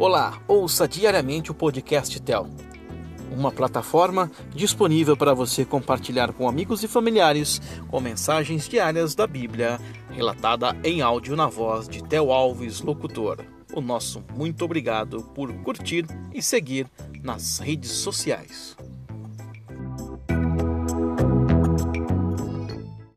Olá, ouça diariamente o podcast Tel, uma plataforma disponível para você compartilhar com amigos e familiares com mensagens diárias da Bíblia, relatada em áudio na voz de Tel Alves, locutor. O nosso muito obrigado por curtir e seguir nas redes sociais.